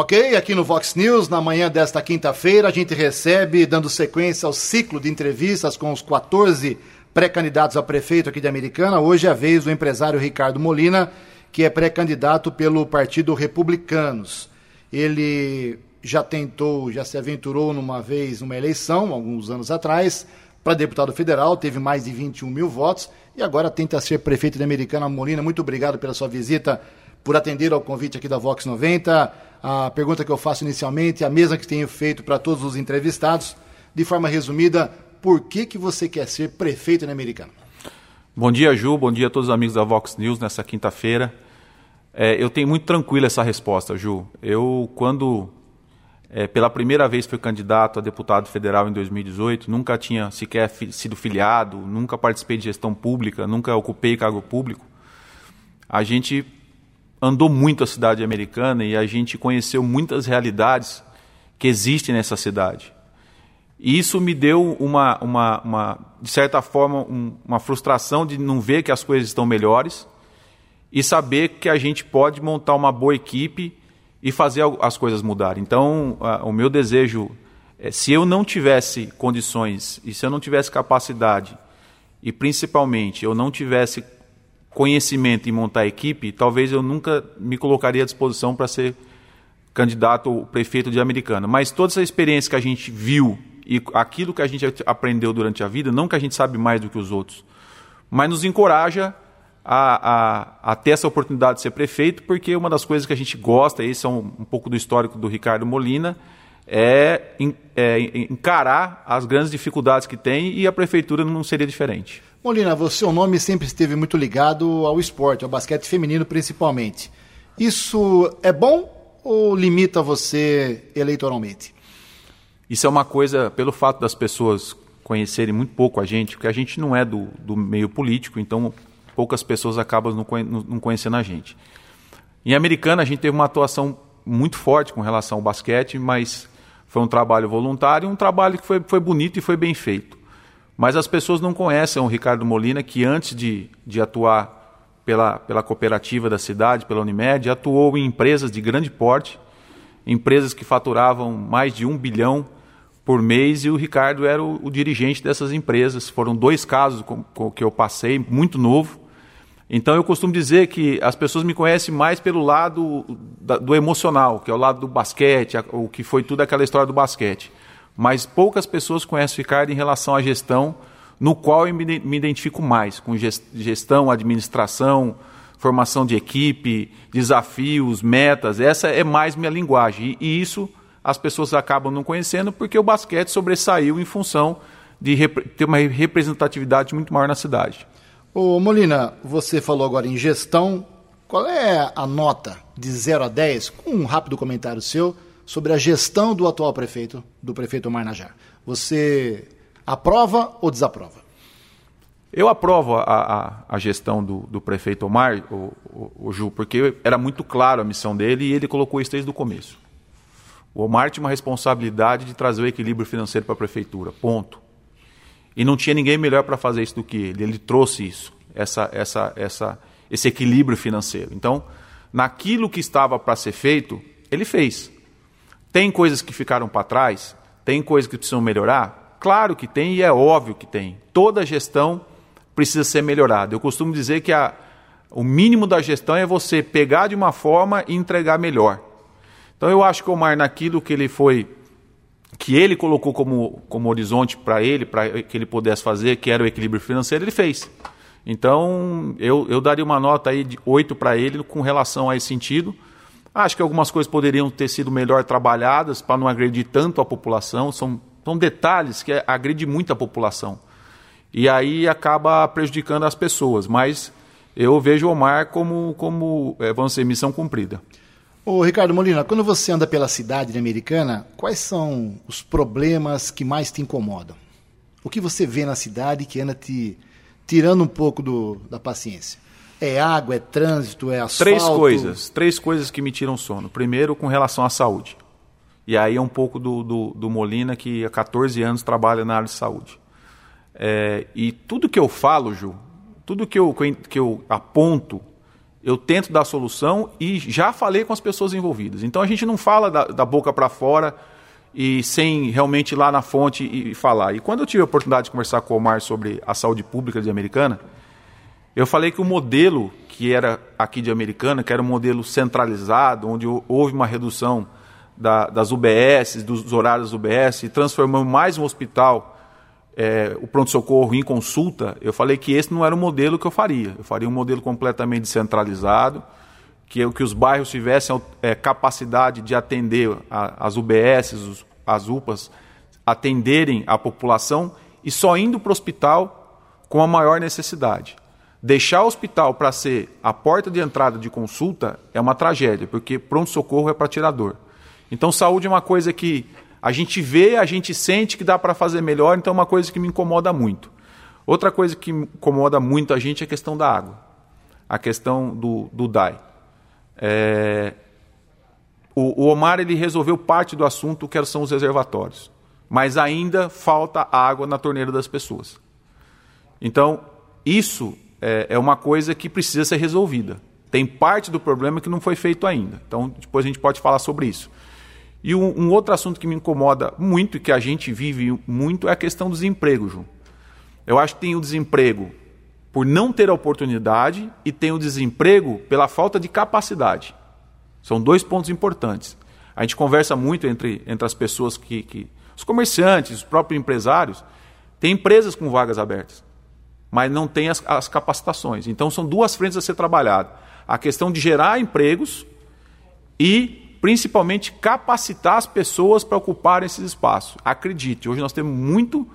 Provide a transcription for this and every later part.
Ok, aqui no Vox News, na manhã desta quinta-feira, a gente recebe, dando sequência ao ciclo de entrevistas com os 14 pré-candidatos a prefeito aqui de Americana. Hoje é a vez do empresário Ricardo Molina, que é pré-candidato pelo Partido Republicanos. Ele já tentou, já se aventurou numa vez numa eleição, alguns anos atrás, para deputado federal, teve mais de 21 mil votos e agora tenta ser prefeito de Americana. Molina, muito obrigado pela sua visita, por atender ao convite aqui da Vox 90. A pergunta que eu faço inicialmente, a mesma que tenho feito para todos os entrevistados, de forma resumida, por que, que você quer ser prefeito de Americana? Bom dia, Ju. Bom dia a todos os amigos da Vox News nessa quinta-feira. É, eu tenho muito tranquila essa resposta, Ju. Eu, quando é, pela primeira vez fui candidato a deputado federal em 2018, nunca tinha sequer fi sido filiado, nunca participei de gestão pública, nunca ocupei cargo público. A gente andou muito a cidade americana e a gente conheceu muitas realidades que existem nessa cidade. E isso me deu uma, uma, uma de certa forma, um, uma frustração de não ver que as coisas estão melhores e saber que a gente pode montar uma boa equipe e fazer as coisas mudarem. Então, a, o meu desejo é, se eu não tivesse condições e se eu não tivesse capacidade e principalmente eu não tivesse conhecimento em montar equipe, talvez eu nunca me colocaria à disposição para ser candidato ou prefeito de Americana. Mas toda essa experiência que a gente viu e aquilo que a gente aprendeu durante a vida, não que a gente sabe mais do que os outros, mas nos encoraja a, a, a, ter essa oportunidade de ser prefeito, porque uma das coisas que a gente gosta, esse é um, um pouco do histórico do Ricardo Molina, é, é, encarar as grandes dificuldades que tem e a prefeitura não seria diferente. Molina, o seu nome sempre esteve muito ligado ao esporte, ao basquete feminino principalmente. Isso é bom ou limita você eleitoralmente? Isso é uma coisa, pelo fato das pessoas conhecerem muito pouco a gente, porque a gente não é do, do meio político, então poucas pessoas acabam não conhecendo a gente. Em Americana, a gente teve uma atuação muito forte com relação ao basquete, mas foi um trabalho voluntário, um trabalho que foi, foi bonito e foi bem feito. Mas as pessoas não conhecem o Ricardo Molina, que antes de, de atuar pela, pela cooperativa da cidade, pela Unimed, atuou em empresas de grande porte, empresas que faturavam mais de um bilhão por mês, e o Ricardo era o, o dirigente dessas empresas. Foram dois casos com, com, que eu passei, muito novo, então eu costumo dizer que as pessoas me conhecem mais pelo lado do emocional, que é o lado do basquete, o que foi tudo aquela história do basquete. Mas poucas pessoas conhecem o Ricardo em relação à gestão, no qual eu me identifico mais, com gestão, administração, formação de equipe, desafios, metas. Essa é mais minha linguagem. E isso as pessoas acabam não conhecendo porque o basquete sobressaiu em função de ter uma representatividade muito maior na cidade. Ô Molina, você falou agora em gestão. Qual é a nota de 0 a 10, com um rápido comentário seu, sobre a gestão do atual prefeito, do prefeito Omar Najar? Você aprova ou desaprova? Eu aprovo a, a, a gestão do, do, prefeito Omar, o, o, o, Ju, porque era muito claro a missão dele e ele colocou isso desde o começo. O Omar tinha uma responsabilidade de trazer o equilíbrio financeiro para a prefeitura, ponto. E não tinha ninguém melhor para fazer isso do que ele. Ele trouxe isso, essa, essa, essa, esse equilíbrio financeiro. Então, naquilo que estava para ser feito, ele fez. Tem coisas que ficaram para trás? Tem coisas que precisam melhorar? Claro que tem e é óbvio que tem. Toda gestão precisa ser melhorada. Eu costumo dizer que a, o mínimo da gestão é você pegar de uma forma e entregar melhor. Então eu acho que o Omar, naquilo que ele foi que ele colocou como, como horizonte para ele, para que ele pudesse fazer, que era o equilíbrio financeiro, ele fez. Então, eu, eu daria uma nota aí de 8 para ele com relação a esse sentido. Acho que algumas coisas poderiam ter sido melhor trabalhadas para não agredir tanto a população. São, são detalhes que agridem muito a população. E aí acaba prejudicando as pessoas. Mas eu vejo o Omar como, como é, vamos dizer, missão cumprida. Ô, Ricardo Molina, quando você anda pela cidade americana, quais são os problemas que mais te incomodam? O que você vê na cidade que anda te tirando um pouco do, da paciência? É água, é trânsito, é asfalto? Três coisas, três coisas que me tiram sono. Primeiro, com relação à saúde. E aí é um pouco do, do, do Molina, que há 14 anos trabalha na área de saúde. É, e tudo que eu falo, Ju, tudo que eu, que eu aponto, eu tento dar solução e já falei com as pessoas envolvidas. Então a gente não fala da, da boca para fora e sem realmente ir lá na fonte e, e, falar. E quando eu tive a oportunidade de conversar com o Omar sobre a saúde pública de Americana, eu falei que o modelo que era aqui de Americana, que era um modelo centralizado, onde houve uma redução da, das UBS, dos horários UBS, e transformamos mais um hospital é, o pronto-socorro em consulta, eu falei que esse não era o modelo que eu faria. Eu faria um modelo completamente descentralizado, que, que os bairros tivessem é, capacidade de atender a, as UBS, os, as UPAs, atenderem a população e só indo para o hospital com a maior necessidade. Deixar o hospital para ser a porta de entrada de consulta é uma tragédia, porque pronto-socorro é para tirador. Então, saúde é uma coisa que a gente vê, a gente sente que dá para fazer melhor, então é uma coisa que me incomoda muito. Outra coisa que incomoda muito a gente é a questão da água, a questão do, do DAI. É... O, o, Omar ele resolveu parte do assunto que são os reservatórios, mas ainda falta água na torneira das pessoas. Então, isso é, é uma coisa que precisa ser resolvida. Tem parte do problema que não foi feito ainda. Então, depois a gente pode falar sobre isso. E um, um, outro assunto que me incomoda muito e que a gente vive muito é a questão do desemprego, João. Eu acho que tem o desemprego por não ter a oportunidade e tem o desemprego pela falta de capacidade. São dois pontos importantes. A gente conversa muito entre, entre as pessoas que, que. Os comerciantes, os próprios empresários, tem empresas com vagas abertas, mas não tem as, as capacitações. Então são duas frentes a ser trabalhadas. A questão de gerar empregos e principalmente capacitar as pessoas para ocuparem esses espaços. Acredite, hoje nós temos muito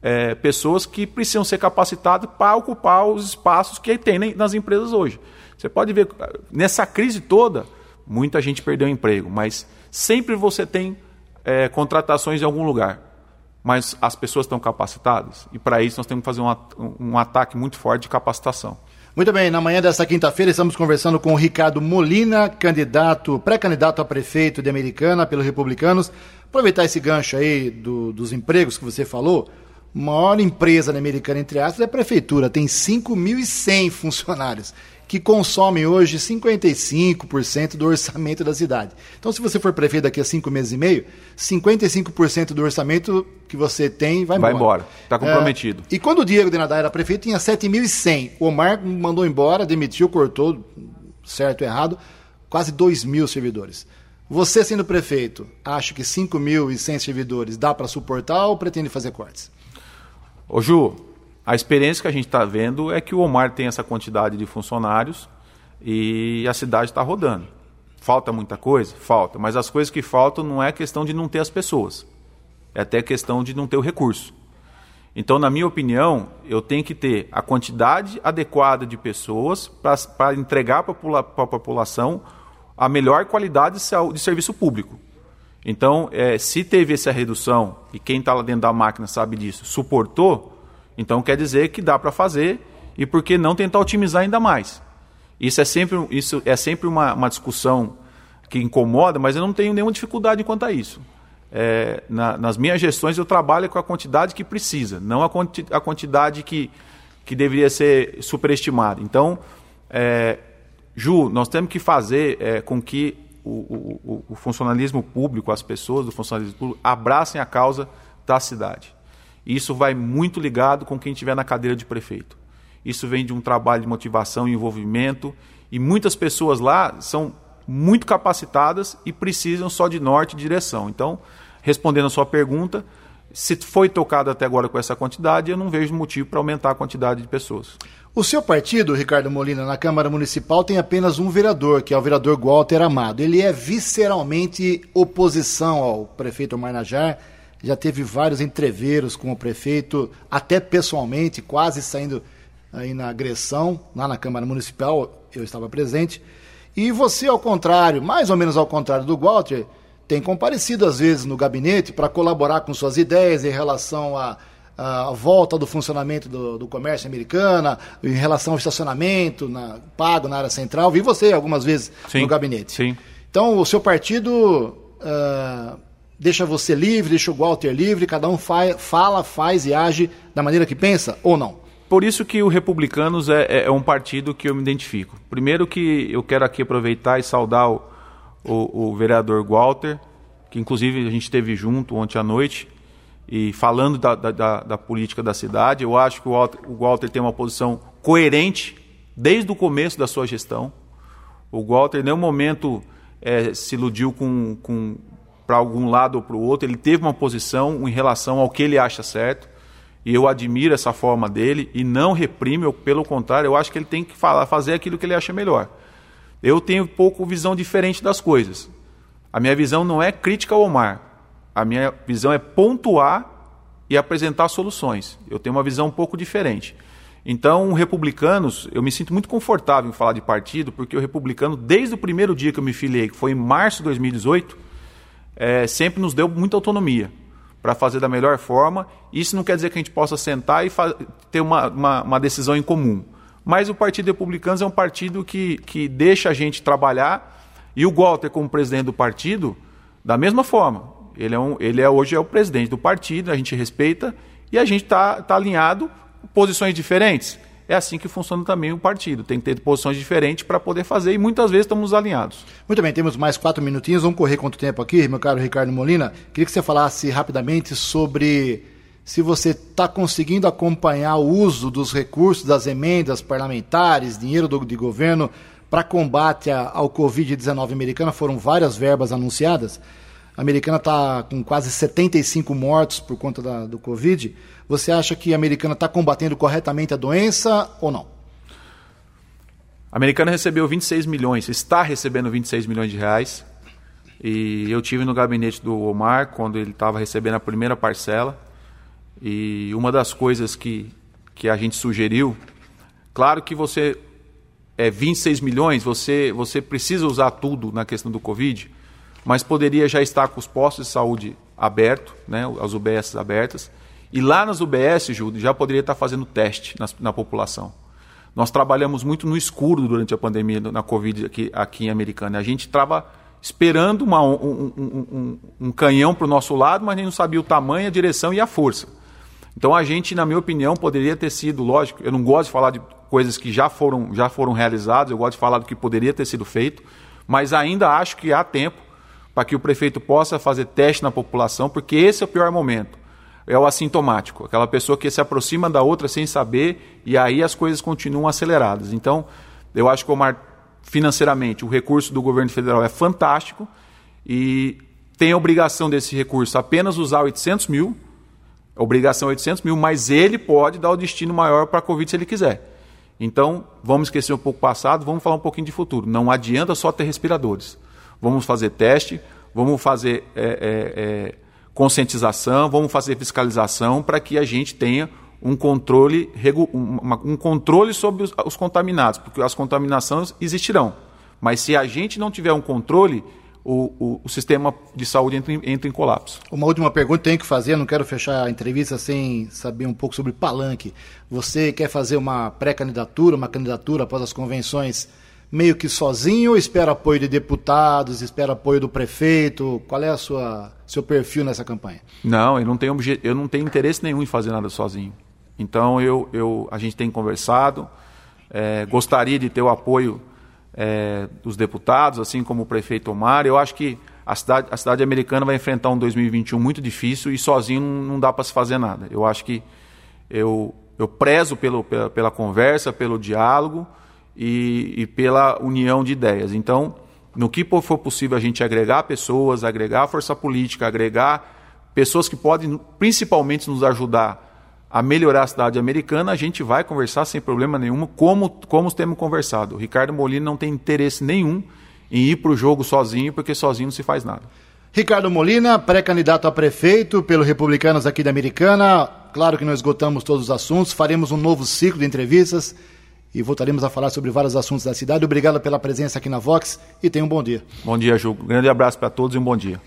é, pessoas que precisam ser capacitadas para ocupar os espaços que tem nas empresas hoje. Você pode ver, nessa crise toda, muita gente perdeu emprego, mas sempre você tem é, contratações em algum lugar. Mas as pessoas estão capacitadas? E para isso nós temos que fazer um, um ataque muito forte de capacitação. Muito bem, na manhã desta quinta-feira estamos conversando com o Ricardo Molina, candidato, pré-candidato a prefeito de Americana pelos Republicanos. Aproveitar esse gancho aí do, dos empregos que você falou. Maior empresa na Americana, entre aspas, é a prefeitura, tem 5.100 funcionários que consomem hoje 55% do orçamento da cidade. Então, se você for prefeito daqui a cinco meses e meio, 55% do orçamento que você tem vai embora. Vai embora, está comprometido. É, e quando o Diego de Nadar era prefeito, tinha 7.100. O Omar mandou embora, demitiu, cortou, certo ou errado, quase 2 mil servidores. Você, sendo prefeito, acha que 5.100 servidores dá para suportar ou pretende fazer cortes? Ô Ju, a experiência que a gente está vendo é que o Omar tem essa quantidade de funcionários e a cidade está rodando. Falta muita coisa? Falta. Mas as coisas que faltam não é questão de não ter as pessoas. É até questão de não ter o recurso. Então, na minha opinião, eu tenho que ter a quantidade adequada de pessoas para entregar para a população a melhor qualidade de serviço público. Então, é, se teve essa redução, e quem está lá dentro da máquina sabe disso, suportou, então quer dizer que dá para fazer e por que não tentar otimizar ainda mais? Isso é sempre, isso é sempre uma, uma discussão que incomoda, mas eu não tenho nenhuma dificuldade quanto a isso. É, na, nas minhas gestões eu trabalho com a quantidade que precisa, não a, quanti, a quantidade que, que deveria ser superestimada. Então, é, Ju, nós temos que fazer é, com que o, o, o funcionalismo público, as pessoas do funcionalismo público, abracem a causa da cidade. Isso vai muito ligado com quem estiver na cadeira de prefeito. Isso vem de um trabalho de motivação e envolvimento. E muitas pessoas lá são muito capacitadas e precisam só de norte e direção. Então, respondendo a sua pergunta, se foi tocado até agora com essa quantidade, eu não vejo motivo para aumentar a quantidade de pessoas. O seu partido, Ricardo Molina, na Câmara Municipal tem apenas um vereador, que é o vereador Walter Amado. Ele é visceralmente oposição ao prefeito Marnajar já teve vários entreveros com o prefeito, até pessoalmente, quase saindo aí na agressão, lá na Câmara Municipal, eu estava presente. E você, ao contrário, mais ou menos ao contrário do Walter, tem comparecido às vezes no gabinete para colaborar com suas ideias em relação à, volta do funcionamento do, do, comércio americano, em relação ao estacionamento na, pago na área central. Vi você algumas vezes sim, no gabinete. Sim. Então, o seu partido uh, deixa você livre, deixa o Walter livre, cada um fa fala, faz e age da maneira que pensa ou não? por isso que o Republicanos é, é, é, um partido que eu me identifico. Primeiro que eu quero aqui aproveitar e saudar o, o, o vereador Walter, que inclusive a gente esteve junto ontem à noite, e falando da, da, da, política da cidade, eu acho que o Walter, o Walter tem uma posição coerente desde o começo da sua gestão. O Walter, em nenhum momento, é, se iludiu com, com para algum lado ou para o outro. Ele teve uma posição em relação ao que ele acha certo. E eu admiro essa forma dele e não reprime, pelo contrário, eu acho que ele tem que falar, fazer aquilo que ele acha melhor. Eu tenho um pouco visão diferente das coisas. A minha visão não é crítica ao Omar. A minha visão é pontuar e apresentar soluções. Eu tenho uma visão um pouco diferente. Então, republicanos, eu me sinto muito confortável em falar de partido, porque o republicano, desde o primeiro dia que eu me filiei, que foi em março de 2018, é, sempre nos deu muita autonomia para fazer da melhor forma. Isso não quer dizer que a gente possa sentar e ter uma, uma, uma, decisão em comum. Mas o Partido Republicano é um partido que, que deixa a gente trabalhar, e o Walter, como presidente do partido, da mesma forma. Ele, é um, ele é, hoje é o presidente do partido, a gente respeita e a gente está tá alinhado, posições diferentes. É assim que funciona também o partido. Tem que ter posições diferentes para poder fazer e muitas vezes estamos alinhados. Muito bem, temos mais quatro minutinhos. Vamos correr quanto tempo aqui, meu caro Ricardo Molina. Queria que você falasse rapidamente sobre se você está conseguindo acompanhar o uso dos recursos das emendas parlamentares, dinheiro do, de governo para combate ao Covid-19 americana. Foram várias verbas anunciadas. A americana está com quase 75 mortos por conta da, do Covid. Você acha que a americana está combatendo corretamente a doença ou não? A americana recebeu 26 milhões, está recebendo 26 milhões de reais. E eu tive no gabinete do Omar quando ele estava recebendo a primeira parcela. E uma das coisas que, que a gente sugeriu, claro que você é 26 milhões, você, você precisa usar tudo na questão do Covid mas poderia já estar com os postos de saúde abertos, né, as UBS abertas, e lá nas UBS, Júlio, já poderia estar fazendo teste na, na, população. Nós trabalhamos muito no escuro durante a pandemia na Covid aqui, aqui em Americana. A gente estava esperando uma, um, um, um, um, canhão para o nosso lado, mas nem não sabia o tamanho, a direção e a força. Então a gente, na minha opinião, poderia ter sido, lógico, eu não gosto de falar de coisas que já foram, já foram realizadas, eu gosto de falar do que poderia ter sido feito, mas ainda acho que há tempo para que o prefeito possa fazer teste na população, porque esse é o pior momento. É o assintomático, aquela pessoa que se aproxima da outra sem saber e aí as coisas continuam aceleradas. Então, eu acho que o Omar, financeiramente, o recurso do governo federal é fantástico e tem a obrigação desse recurso apenas usar 800 mil, obrigação 800 mil, mas ele pode dar o destino maior para a Covid se ele quiser. Então, vamos esquecer um pouco o passado, vamos falar um pouquinho de futuro. Não adianta só ter respiradores vamos fazer teste, vamos fazer é, é, é, conscientização, vamos fazer fiscalização para que a gente tenha um controle, um controle sobre os, os contaminados, porque as contaminações existirão. Mas se a gente não tiver um controle, o, o, o, sistema de saúde entra em, entra em, colapso. Uma última pergunta tenho que fazer, não quero fechar a entrevista sem saber um pouco sobre palanque. Você quer fazer uma pré-candidatura, uma candidatura após as convenções meio que sozinho ou espera apoio de deputados, espera apoio do prefeito? Qual é a sua seu perfil nessa campanha? Não, eu não tenho eu não tenho interesse nenhum em fazer nada sozinho. Então eu, eu a gente tem conversado, é, gostaria de ter o apoio é, dos deputados, assim como o prefeito Omar. Eu acho que a cidade, a cidade americana vai enfrentar um 2021 muito difícil e sozinho não, dá para se fazer nada. Eu acho que eu, eu prezo pelo, pela, pela conversa, pelo diálogo e, e pela união de ideias. Então, no que for possível a gente agregar pessoas, agregar força política, agregar pessoas que podem principalmente nos ajudar a melhorar a cidade americana, a gente vai conversar sem problema nenhum, como, como temos conversado. O Ricardo Molina não tem interesse nenhum em ir para o jogo sozinho, porque sozinho não se faz nada. Ricardo Molina, pré-candidato a prefeito pelo Republicanos aqui da Americana. Claro que não esgotamos todos os assuntos, faremos um novo ciclo de entrevistas e voltaremos a falar sobre vários assuntos da cidade. Obrigado pela presença aqui na Vox e tenha um bom dia. Bom dia, Ju. Grande abraço para todos e um bom dia.